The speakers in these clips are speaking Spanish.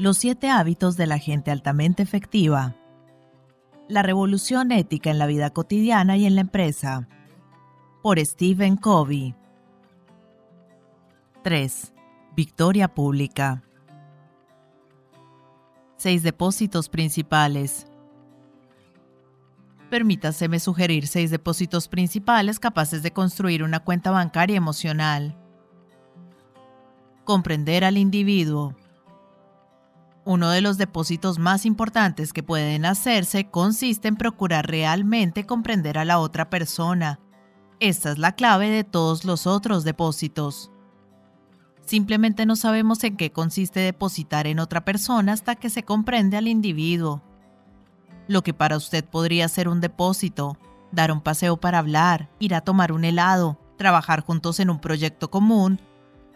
Los siete hábitos de la gente altamente efectiva. La revolución ética en la vida cotidiana y en la empresa. Por Stephen Covey. 3. Victoria pública. 6 depósitos principales. Permítaseme sugerir seis depósitos principales capaces de construir una cuenta bancaria emocional. Comprender al individuo. Uno de los depósitos más importantes que pueden hacerse consiste en procurar realmente comprender a la otra persona. Esta es la clave de todos los otros depósitos. Simplemente no sabemos en qué consiste depositar en otra persona hasta que se comprende al individuo. Lo que para usted podría ser un depósito, dar un paseo para hablar, ir a tomar un helado, trabajar juntos en un proyecto común,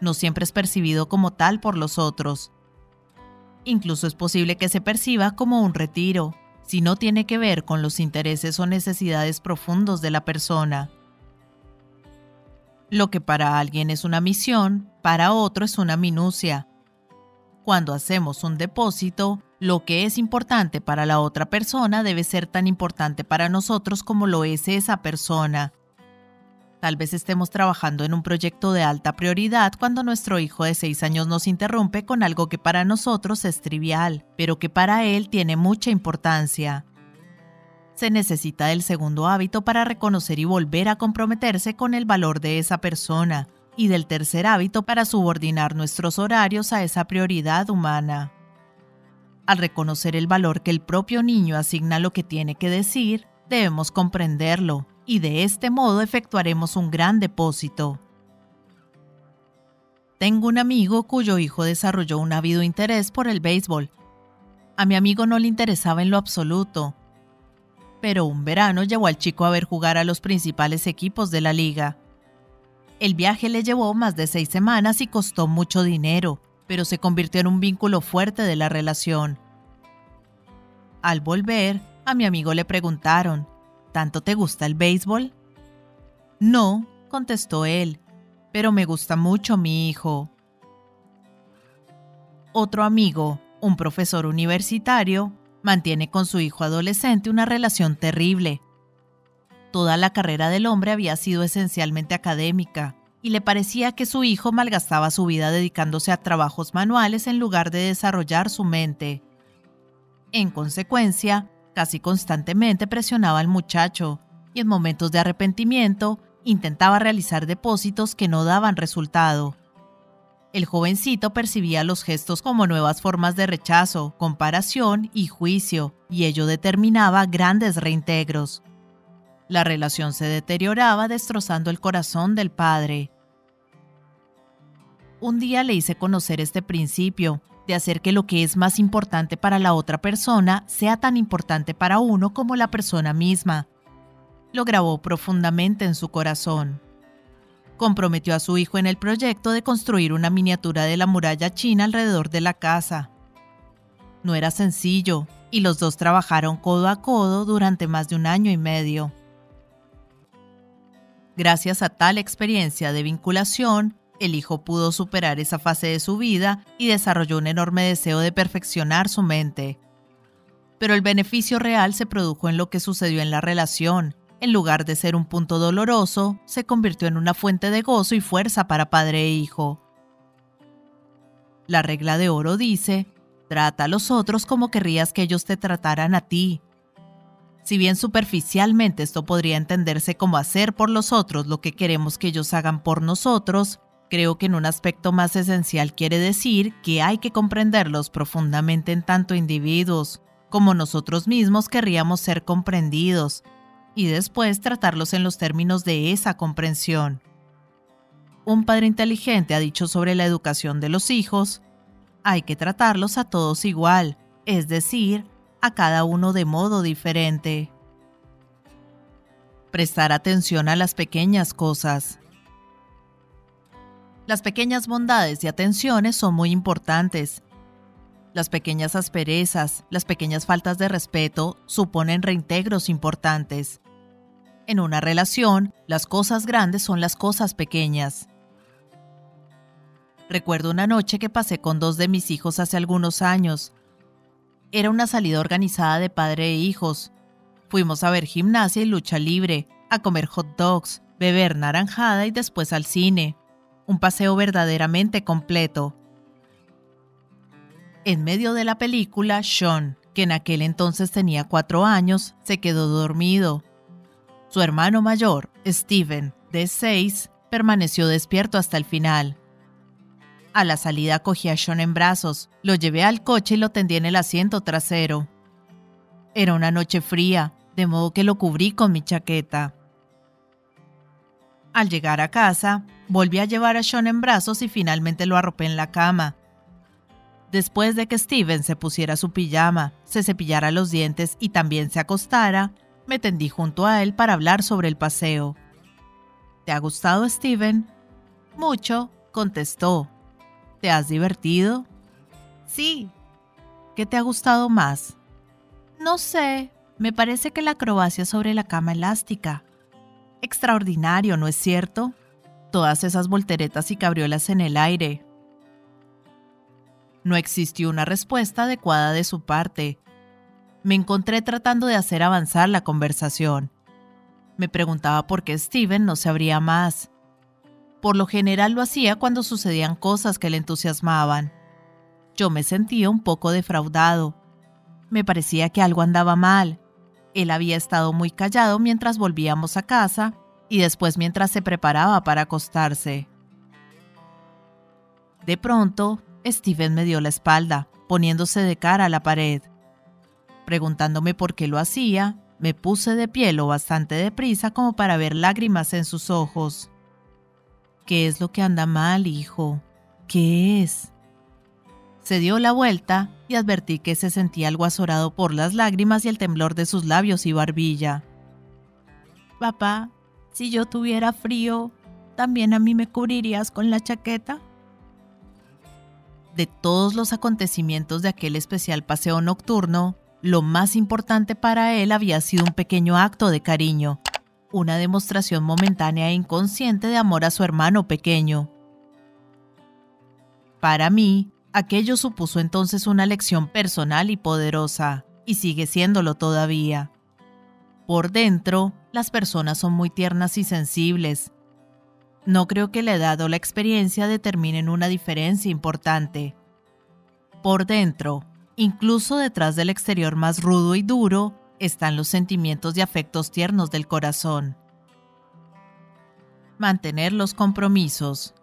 no siempre es percibido como tal por los otros. Incluso es posible que se perciba como un retiro, si no tiene que ver con los intereses o necesidades profundos de la persona. Lo que para alguien es una misión, para otro es una minucia. Cuando hacemos un depósito, lo que es importante para la otra persona debe ser tan importante para nosotros como lo es esa persona. Tal vez estemos trabajando en un proyecto de alta prioridad cuando nuestro hijo de 6 años nos interrumpe con algo que para nosotros es trivial, pero que para él tiene mucha importancia. Se necesita del segundo hábito para reconocer y volver a comprometerse con el valor de esa persona, y del tercer hábito para subordinar nuestros horarios a esa prioridad humana. Al reconocer el valor que el propio niño asigna a lo que tiene que decir, debemos comprenderlo, y de este modo efectuaremos un gran depósito. Tengo un amigo cuyo hijo desarrolló un ávido interés por el béisbol. A mi amigo no le interesaba en lo absoluto, pero un verano llevó al chico a ver jugar a los principales equipos de la liga. El viaje le llevó más de seis semanas y costó mucho dinero, pero se convirtió en un vínculo fuerte de la relación. Al volver, a mi amigo le preguntaron, ¿Tanto te gusta el béisbol? No, contestó él, pero me gusta mucho mi hijo. Otro amigo, un profesor universitario, mantiene con su hijo adolescente una relación terrible. Toda la carrera del hombre había sido esencialmente académica, y le parecía que su hijo malgastaba su vida dedicándose a trabajos manuales en lugar de desarrollar su mente. En consecuencia, Casi constantemente presionaba al muchacho y en momentos de arrepentimiento intentaba realizar depósitos que no daban resultado. El jovencito percibía los gestos como nuevas formas de rechazo, comparación y juicio, y ello determinaba grandes reintegros. La relación se deterioraba destrozando el corazón del padre. Un día le hice conocer este principio de hacer que lo que es más importante para la otra persona sea tan importante para uno como la persona misma. Lo grabó profundamente en su corazón. Comprometió a su hijo en el proyecto de construir una miniatura de la muralla china alrededor de la casa. No era sencillo, y los dos trabajaron codo a codo durante más de un año y medio. Gracias a tal experiencia de vinculación, el hijo pudo superar esa fase de su vida y desarrolló un enorme deseo de perfeccionar su mente. Pero el beneficio real se produjo en lo que sucedió en la relación. En lugar de ser un punto doloroso, se convirtió en una fuente de gozo y fuerza para padre e hijo. La regla de oro dice, trata a los otros como querrías que ellos te trataran a ti. Si bien superficialmente esto podría entenderse como hacer por los otros lo que queremos que ellos hagan por nosotros, Creo que en un aspecto más esencial quiere decir que hay que comprenderlos profundamente en tanto individuos como nosotros mismos querríamos ser comprendidos y después tratarlos en los términos de esa comprensión. Un padre inteligente ha dicho sobre la educación de los hijos, hay que tratarlos a todos igual, es decir, a cada uno de modo diferente. Prestar atención a las pequeñas cosas. Las pequeñas bondades y atenciones son muy importantes. Las pequeñas asperezas, las pequeñas faltas de respeto suponen reintegros importantes. En una relación, las cosas grandes son las cosas pequeñas. Recuerdo una noche que pasé con dos de mis hijos hace algunos años. Era una salida organizada de padre e hijos. Fuimos a ver gimnasia y lucha libre, a comer hot dogs, beber naranjada y después al cine. Un paseo verdaderamente completo. En medio de la película, Sean, que en aquel entonces tenía cuatro años, se quedó dormido. Su hermano mayor, Steven, de seis, permaneció despierto hasta el final. A la salida cogí a Sean en brazos, lo llevé al coche y lo tendí en el asiento trasero. Era una noche fría, de modo que lo cubrí con mi chaqueta. Al llegar a casa, volví a llevar a Sean en brazos y finalmente lo arropé en la cama. Después de que Steven se pusiera su pijama, se cepillara los dientes y también se acostara, me tendí junto a él para hablar sobre el paseo. ¿Te ha gustado, Steven? Mucho, contestó. ¿Te has divertido? Sí. ¿Qué te ha gustado más? No sé, me parece que la acrobacia sobre la cama elástica. Extraordinario, ¿no es cierto? Todas esas volteretas y cabriolas en el aire. No existió una respuesta adecuada de su parte. Me encontré tratando de hacer avanzar la conversación. Me preguntaba por qué Steven no se abría más. Por lo general lo hacía cuando sucedían cosas que le entusiasmaban. Yo me sentía un poco defraudado. Me parecía que algo andaba mal. Él había estado muy callado mientras volvíamos a casa y después mientras se preparaba para acostarse. De pronto, Steven me dio la espalda, poniéndose de cara a la pared. Preguntándome por qué lo hacía, me puse de pie lo bastante deprisa como para ver lágrimas en sus ojos. ¿Qué es lo que anda mal, hijo? ¿Qué es? Se dio la vuelta y advertí que se sentía algo azorado por las lágrimas y el temblor de sus labios y barbilla. Papá, si yo tuviera frío, ¿también a mí me cubrirías con la chaqueta? De todos los acontecimientos de aquel especial paseo nocturno, lo más importante para él había sido un pequeño acto de cariño, una demostración momentánea e inconsciente de amor a su hermano pequeño. Para mí, aquello supuso entonces una lección personal y poderosa, y sigue siéndolo todavía. Por dentro, las personas son muy tiernas y sensibles. No creo que la edad o la experiencia determinen una diferencia importante. Por dentro, incluso detrás del exterior más rudo y duro, están los sentimientos y afectos tiernos del corazón. Mantener los compromisos.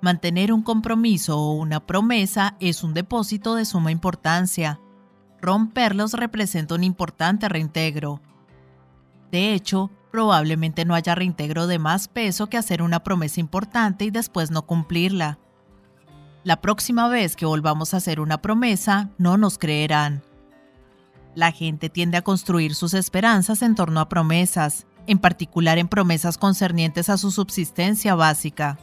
Mantener un compromiso o una promesa es un depósito de suma importancia. Romperlos representa un importante reintegro. De hecho, probablemente no haya reintegro de más peso que hacer una promesa importante y después no cumplirla. La próxima vez que volvamos a hacer una promesa, no nos creerán. La gente tiende a construir sus esperanzas en torno a promesas, en particular en promesas concernientes a su subsistencia básica.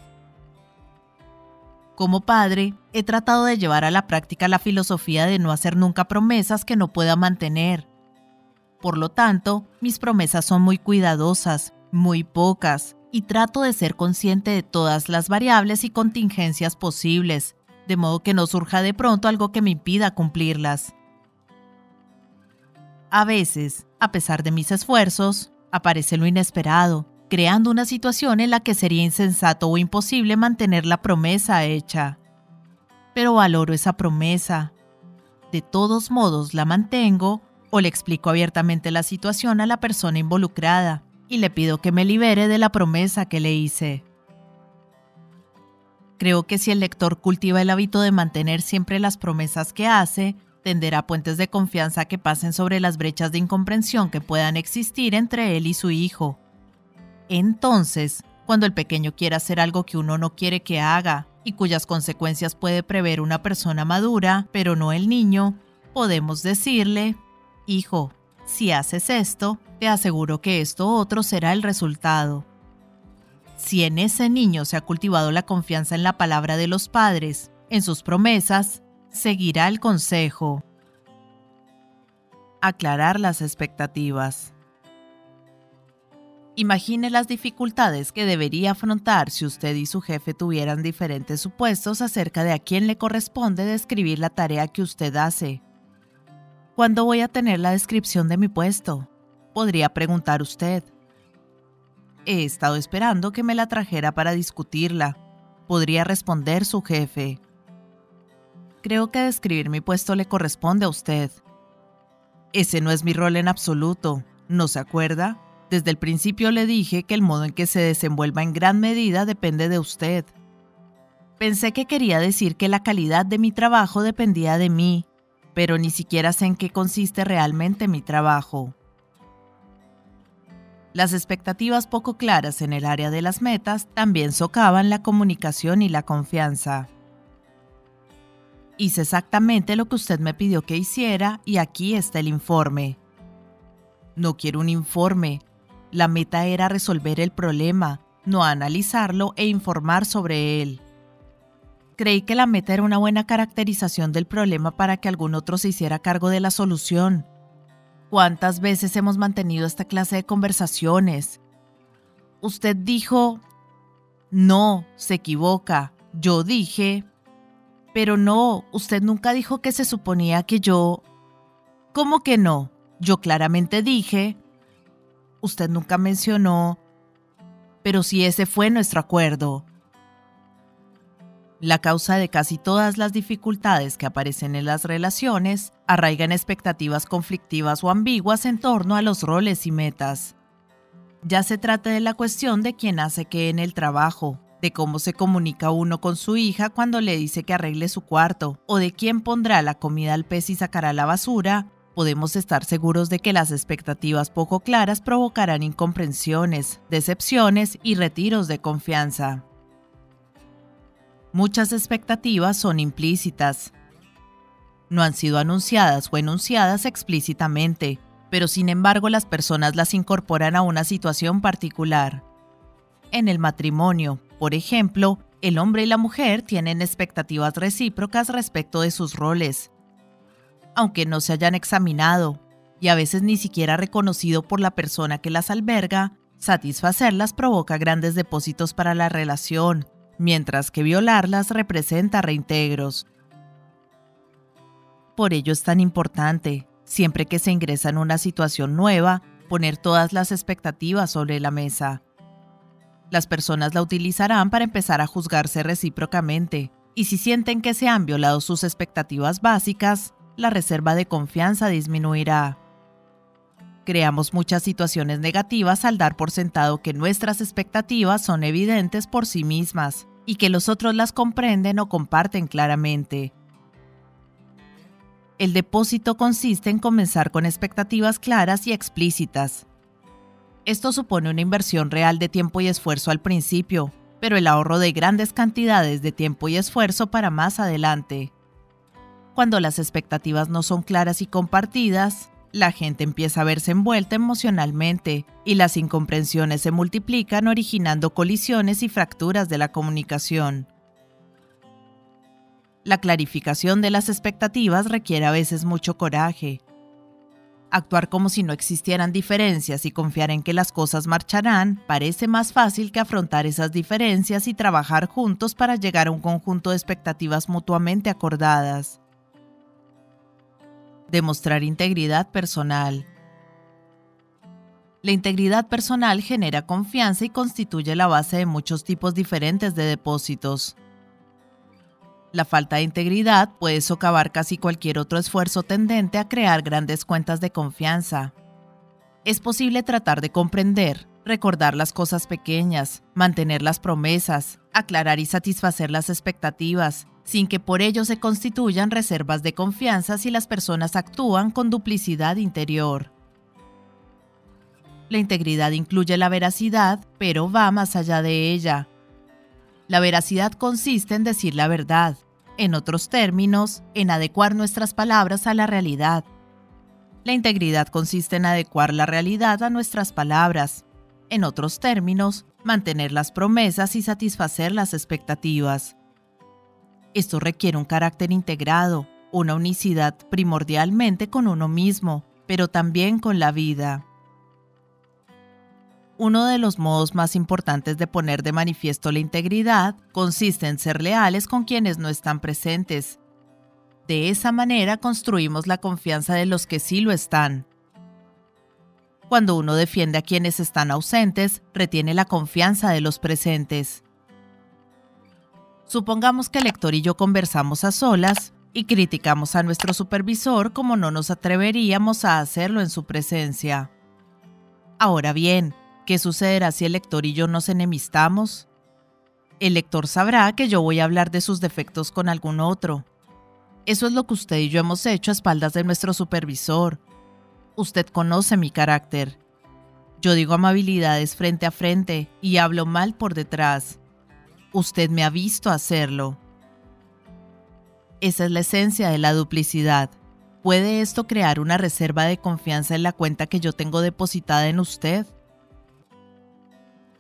Como padre, he tratado de llevar a la práctica la filosofía de no hacer nunca promesas que no pueda mantener. Por lo tanto, mis promesas son muy cuidadosas, muy pocas, y trato de ser consciente de todas las variables y contingencias posibles, de modo que no surja de pronto algo que me impida cumplirlas. A veces, a pesar de mis esfuerzos, aparece lo inesperado, creando una situación en la que sería insensato o imposible mantener la promesa hecha. Pero valoro esa promesa. De todos modos la mantengo o le explico abiertamente la situación a la persona involucrada y le pido que me libere de la promesa que le hice. Creo que si el lector cultiva el hábito de mantener siempre las promesas que hace, tenderá puentes de confianza que pasen sobre las brechas de incomprensión que puedan existir entre él y su hijo. Entonces, cuando el pequeño quiera hacer algo que uno no quiere que haga y cuyas consecuencias puede prever una persona madura, pero no el niño, podemos decirle, Hijo, si haces esto, te aseguro que esto otro será el resultado. Si en ese niño se ha cultivado la confianza en la palabra de los padres, en sus promesas, seguirá el consejo. Aclarar las expectativas. Imagine las dificultades que debería afrontar si usted y su jefe tuvieran diferentes supuestos acerca de a quién le corresponde describir la tarea que usted hace. ¿Cuándo voy a tener la descripción de mi puesto? Podría preguntar usted. He estado esperando que me la trajera para discutirla. Podría responder su jefe. Creo que describir mi puesto le corresponde a usted. Ese no es mi rol en absoluto, ¿no se acuerda? Desde el principio le dije que el modo en que se desenvuelva en gran medida depende de usted. Pensé que quería decir que la calidad de mi trabajo dependía de mí, pero ni siquiera sé en qué consiste realmente mi trabajo. Las expectativas poco claras en el área de las metas también socavan la comunicación y la confianza. Hice exactamente lo que usted me pidió que hiciera y aquí está el informe. No quiero un informe, la meta era resolver el problema, no analizarlo e informar sobre él. Creí que la meta era una buena caracterización del problema para que algún otro se hiciera cargo de la solución. ¿Cuántas veces hemos mantenido esta clase de conversaciones? Usted dijo, no, se equivoca. Yo dije, pero no, usted nunca dijo que se suponía que yo... ¿Cómo que no? Yo claramente dije, usted nunca mencionó, pero si ese fue nuestro acuerdo. La causa de casi todas las dificultades que aparecen en las relaciones arraigan expectativas conflictivas o ambiguas en torno a los roles y metas. Ya se trata de la cuestión de quién hace qué en el trabajo, de cómo se comunica uno con su hija cuando le dice que arregle su cuarto, o de quién pondrá la comida al pez y sacará la basura, podemos estar seguros de que las expectativas poco claras provocarán incomprensiones, decepciones y retiros de confianza. Muchas expectativas son implícitas. No han sido anunciadas o enunciadas explícitamente, pero sin embargo las personas las incorporan a una situación particular. En el matrimonio, por ejemplo, el hombre y la mujer tienen expectativas recíprocas respecto de sus roles, aunque no se hayan examinado y a veces ni siquiera reconocido por la persona que las alberga, satisfacerlas provoca grandes depósitos para la relación, mientras que violarlas representa reintegros. Por ello es tan importante, siempre que se ingresa en una situación nueva, poner todas las expectativas sobre la mesa. Las personas la utilizarán para empezar a juzgarse recíprocamente, y si sienten que se han violado sus expectativas básicas, la reserva de confianza disminuirá. Creamos muchas situaciones negativas al dar por sentado que nuestras expectativas son evidentes por sí mismas y que los otros las comprenden o comparten claramente. El depósito consiste en comenzar con expectativas claras y explícitas. Esto supone una inversión real de tiempo y esfuerzo al principio, pero el ahorro de grandes cantidades de tiempo y esfuerzo para más adelante. Cuando las expectativas no son claras y compartidas, la gente empieza a verse envuelta emocionalmente y las incomprensiones se multiplican originando colisiones y fracturas de la comunicación. La clarificación de las expectativas requiere a veces mucho coraje. Actuar como si no existieran diferencias y confiar en que las cosas marcharán parece más fácil que afrontar esas diferencias y trabajar juntos para llegar a un conjunto de expectativas mutuamente acordadas demostrar integridad personal. La integridad personal genera confianza y constituye la base de muchos tipos diferentes de depósitos. La falta de integridad puede socavar casi cualquier otro esfuerzo tendente a crear grandes cuentas de confianza. Es posible tratar de comprender, recordar las cosas pequeñas, mantener las promesas, aclarar y satisfacer las expectativas, sin que por ello se constituyan reservas de confianza si las personas actúan con duplicidad interior. La integridad incluye la veracidad, pero va más allá de ella. La veracidad consiste en decir la verdad, en otros términos, en adecuar nuestras palabras a la realidad. La integridad consiste en adecuar la realidad a nuestras palabras, en otros términos, mantener las promesas y satisfacer las expectativas. Esto requiere un carácter integrado, una unicidad primordialmente con uno mismo, pero también con la vida. Uno de los modos más importantes de poner de manifiesto la integridad consiste en ser leales con quienes no están presentes. De esa manera construimos la confianza de los que sí lo están. Cuando uno defiende a quienes están ausentes, retiene la confianza de los presentes. Supongamos que el lector y yo conversamos a solas y criticamos a nuestro supervisor como no nos atreveríamos a hacerlo en su presencia. Ahora bien, ¿qué sucederá si el lector y yo nos enemistamos? El lector sabrá que yo voy a hablar de sus defectos con algún otro. Eso es lo que usted y yo hemos hecho a espaldas de nuestro supervisor. Usted conoce mi carácter. Yo digo amabilidades frente a frente y hablo mal por detrás. Usted me ha visto hacerlo. Esa es la esencia de la duplicidad. ¿Puede esto crear una reserva de confianza en la cuenta que yo tengo depositada en usted?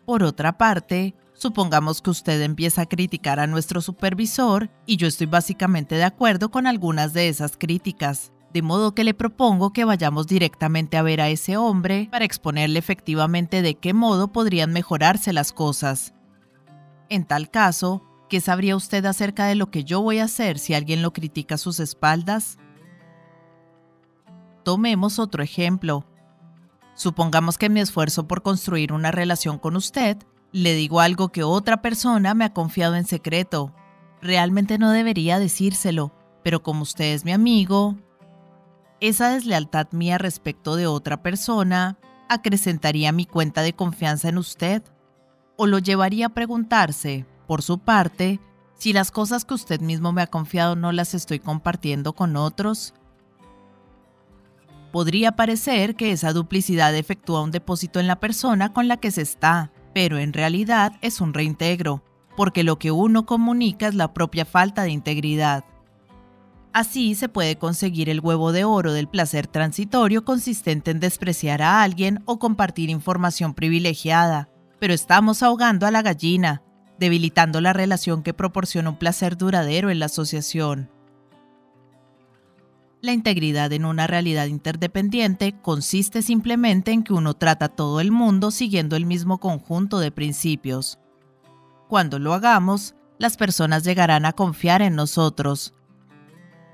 Por otra parte, supongamos que usted empieza a criticar a nuestro supervisor y yo estoy básicamente de acuerdo con algunas de esas críticas, de modo que le propongo que vayamos directamente a ver a ese hombre para exponerle efectivamente de qué modo podrían mejorarse las cosas. En tal caso, ¿qué sabría usted acerca de lo que yo voy a hacer si alguien lo critica a sus espaldas? Tomemos otro ejemplo. Supongamos que mi esfuerzo por construir una relación con usted le digo algo que otra persona me ha confiado en secreto. Realmente no debería decírselo, pero como usted es mi amigo, esa deslealtad mía respecto de otra persona acrecentaría mi cuenta de confianza en usted o lo llevaría a preguntarse, por su parte, si las cosas que usted mismo me ha confiado no las estoy compartiendo con otros Podría parecer que esa duplicidad efectúa un depósito en la persona con la que se está, pero en realidad es un reintegro, porque lo que uno comunica es la propia falta de integridad. Así se puede conseguir el huevo de oro del placer transitorio consistente en despreciar a alguien o compartir información privilegiada, pero estamos ahogando a la gallina, debilitando la relación que proporciona un placer duradero en la asociación. La integridad en una realidad interdependiente consiste simplemente en que uno trata a todo el mundo siguiendo el mismo conjunto de principios. Cuando lo hagamos, las personas llegarán a confiar en nosotros.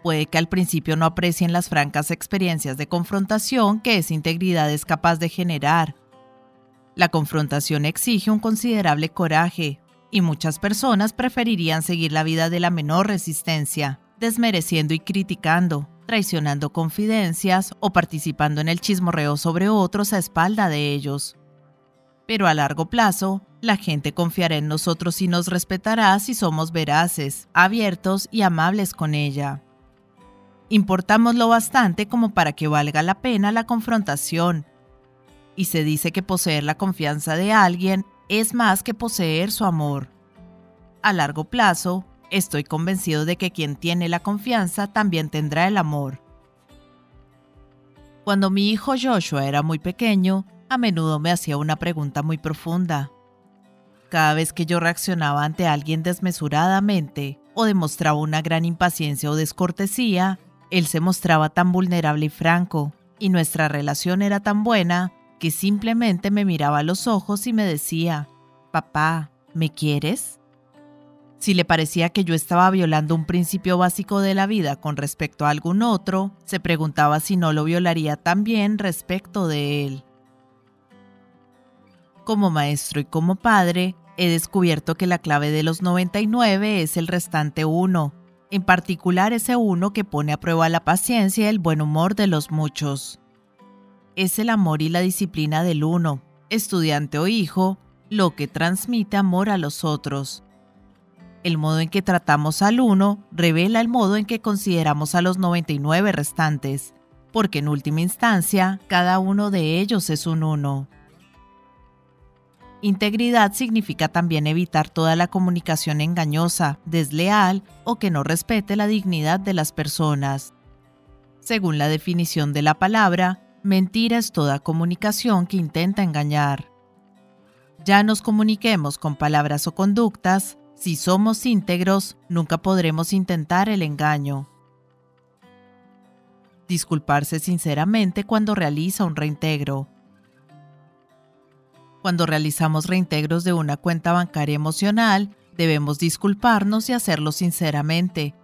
Puede que al principio no aprecien las francas experiencias de confrontación que esa integridad es capaz de generar. La confrontación exige un considerable coraje, y muchas personas preferirían seguir la vida de la menor resistencia, desmereciendo y criticando, traicionando confidencias o participando en el chismorreo sobre otros a espalda de ellos. Pero a largo plazo, la gente confiará en nosotros y nos respetará si somos veraces, abiertos y amables con ella. Importamos lo bastante como para que valga la pena la confrontación. Y se dice que poseer la confianza de alguien es más que poseer su amor. A largo plazo, Estoy convencido de que quien tiene la confianza también tendrá el amor. Cuando mi hijo Joshua era muy pequeño, a menudo me hacía una pregunta muy profunda. Cada vez que yo reaccionaba ante alguien desmesuradamente o demostraba una gran impaciencia o descortesía, él se mostraba tan vulnerable y franco, y nuestra relación era tan buena que simplemente me miraba a los ojos y me decía, Papá, ¿me quieres? Si le parecía que yo estaba violando un principio básico de la vida con respecto a algún otro, se preguntaba si no lo violaría también respecto de él. Como maestro y como padre, he descubierto que la clave de los 99 es el restante uno, en particular ese uno que pone a prueba la paciencia y el buen humor de los muchos. Es el amor y la disciplina del uno, estudiante o hijo, lo que transmite amor a los otros el modo en que tratamos al uno revela el modo en que consideramos a los 99 restantes, porque en última instancia cada uno de ellos es un uno. Integridad significa también evitar toda la comunicación engañosa, desleal o que no respete la dignidad de las personas. Según la definición de la palabra, mentira es toda comunicación que intenta engañar. Ya nos comuniquemos con palabras o conductas, si somos íntegros, nunca podremos intentar el engaño. Disculparse sinceramente cuando realiza un reintegro. Cuando realizamos reintegros de una cuenta bancaria emocional, debemos disculparnos y hacerlo sinceramente.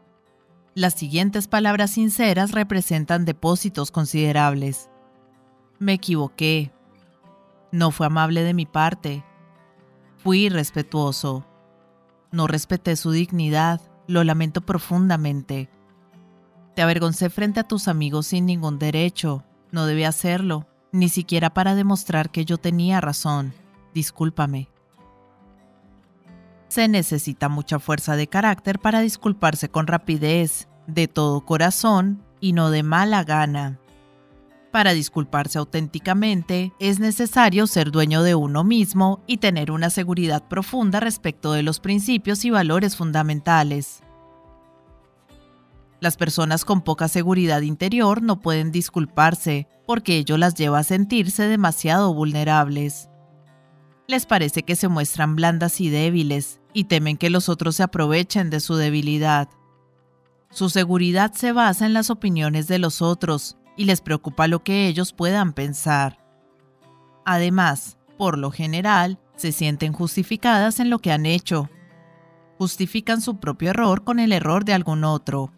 Las siguientes palabras sinceras representan depósitos considerables. Me equivoqué. No fue amable de mi parte. Fui irrespetuoso. No respeté su dignidad. Lo lamento profundamente. Te avergoncé frente a tus amigos sin ningún derecho. No debí hacerlo, ni siquiera para demostrar que yo tenía razón. Discúlpame. Se necesita mucha fuerza de carácter para disculparse con rapidez, de todo corazón y no de mala gana. Para disculparse auténticamente es necesario ser dueño de uno mismo y tener una seguridad profunda respecto de los principios y valores fundamentales. Las personas con poca seguridad interior no pueden disculparse porque ello las lleva a sentirse demasiado vulnerables. Les parece que se muestran blandas y débiles y temen que los otros se aprovechen de su debilidad. Su seguridad se basa en las opiniones de los otros y les preocupa lo que ellos puedan pensar. Además, por lo general, se sienten justificadas en lo que han hecho. Justifican su propio error con el error de algún otro.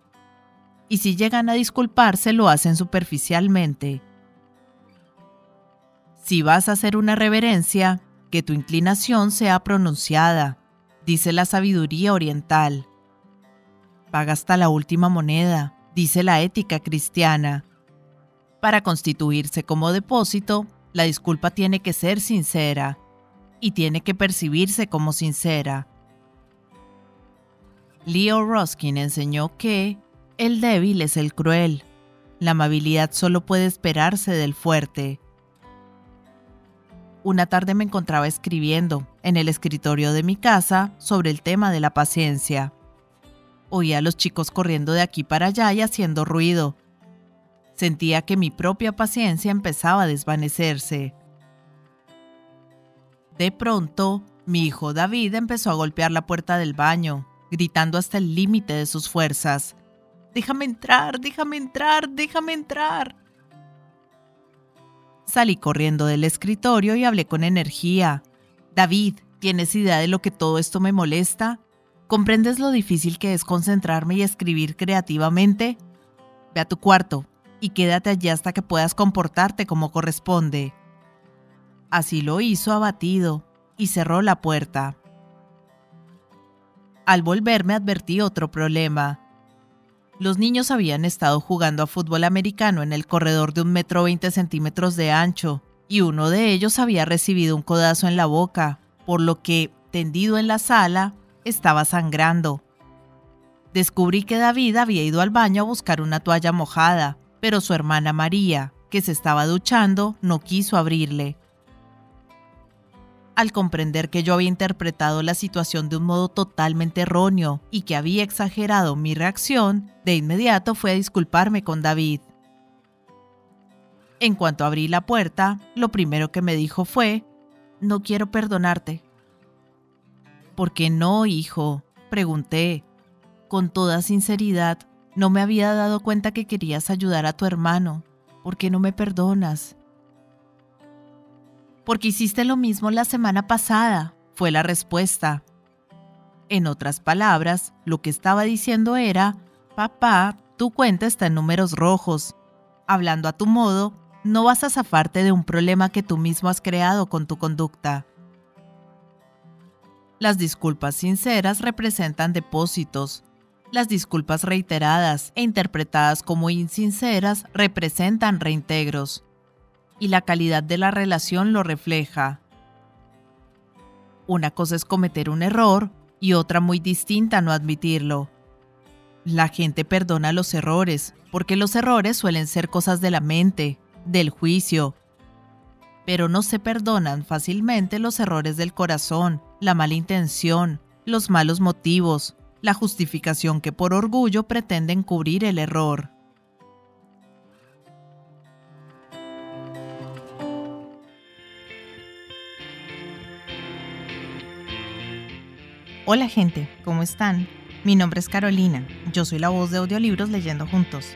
Y si llegan a disculparse, lo hacen superficialmente. Si vas a hacer una reverencia, que tu inclinación sea pronunciada, dice la sabiduría oriental. Paga hasta la última moneda, dice la ética cristiana. Para constituirse como depósito, la disculpa tiene que ser sincera y tiene que percibirse como sincera. Leo Ruskin enseñó que el débil es el cruel. La amabilidad solo puede esperarse del fuerte. Una tarde me encontraba escribiendo en el escritorio de mi casa sobre el tema de la paciencia. Oía a los chicos corriendo de aquí para allá y haciendo ruido. Sentía que mi propia paciencia empezaba a desvanecerse. De pronto, mi hijo David empezó a golpear la puerta del baño, gritando hasta el límite de sus fuerzas. Déjame entrar, déjame entrar, déjame entrar. Salí corriendo del escritorio y hablé con energía. David, ¿tienes idea de lo que todo esto me molesta? ¿Comprendes lo difícil que es concentrarme y escribir creativamente? Ve a tu cuarto y quédate allí hasta que puedas comportarte como corresponde. Así lo hizo abatido y cerró la puerta. Al volverme advertí otro problema. Los niños habían estado jugando a fútbol americano en el corredor de un metro veinte centímetros de ancho, y uno de ellos había recibido un codazo en la boca, por lo que, tendido en la sala, estaba sangrando. Descubrí que David había ido al baño a buscar una toalla mojada, pero su hermana María, que se estaba duchando, no quiso abrirle. Al comprender que yo había interpretado la situación de un modo totalmente erróneo y que había exagerado mi reacción, de inmediato fue a disculparme con David. En cuanto abrí la puerta, lo primero que me dijo fue, no quiero perdonarte. ¿Por qué no, hijo? Pregunté. Con toda sinceridad, no me había dado cuenta que querías ayudar a tu hermano. ¿Por qué no me perdonas? porque hiciste lo mismo la semana pasada, fue la respuesta. En otras palabras, lo que estaba diciendo era, papá, tu cuenta está en números rojos. Hablando a tu modo, no vas a zafarte de un problema que tú mismo has creado con tu conducta. Las disculpas sinceras representan depósitos. Las disculpas reiteradas e interpretadas como insinceras representan reintegros y la calidad de la relación lo refleja. Una cosa es cometer un error y otra muy distinta no admitirlo. La gente perdona los errores porque los errores suelen ser cosas de la mente, del juicio, pero no se perdonan fácilmente los errores del corazón, la mala intención, los malos motivos, la justificación que por orgullo pretenden cubrir el error. Hola gente, ¿cómo están? Mi nombre es Carolina, yo soy la voz de audiolibros Leyendo Juntos.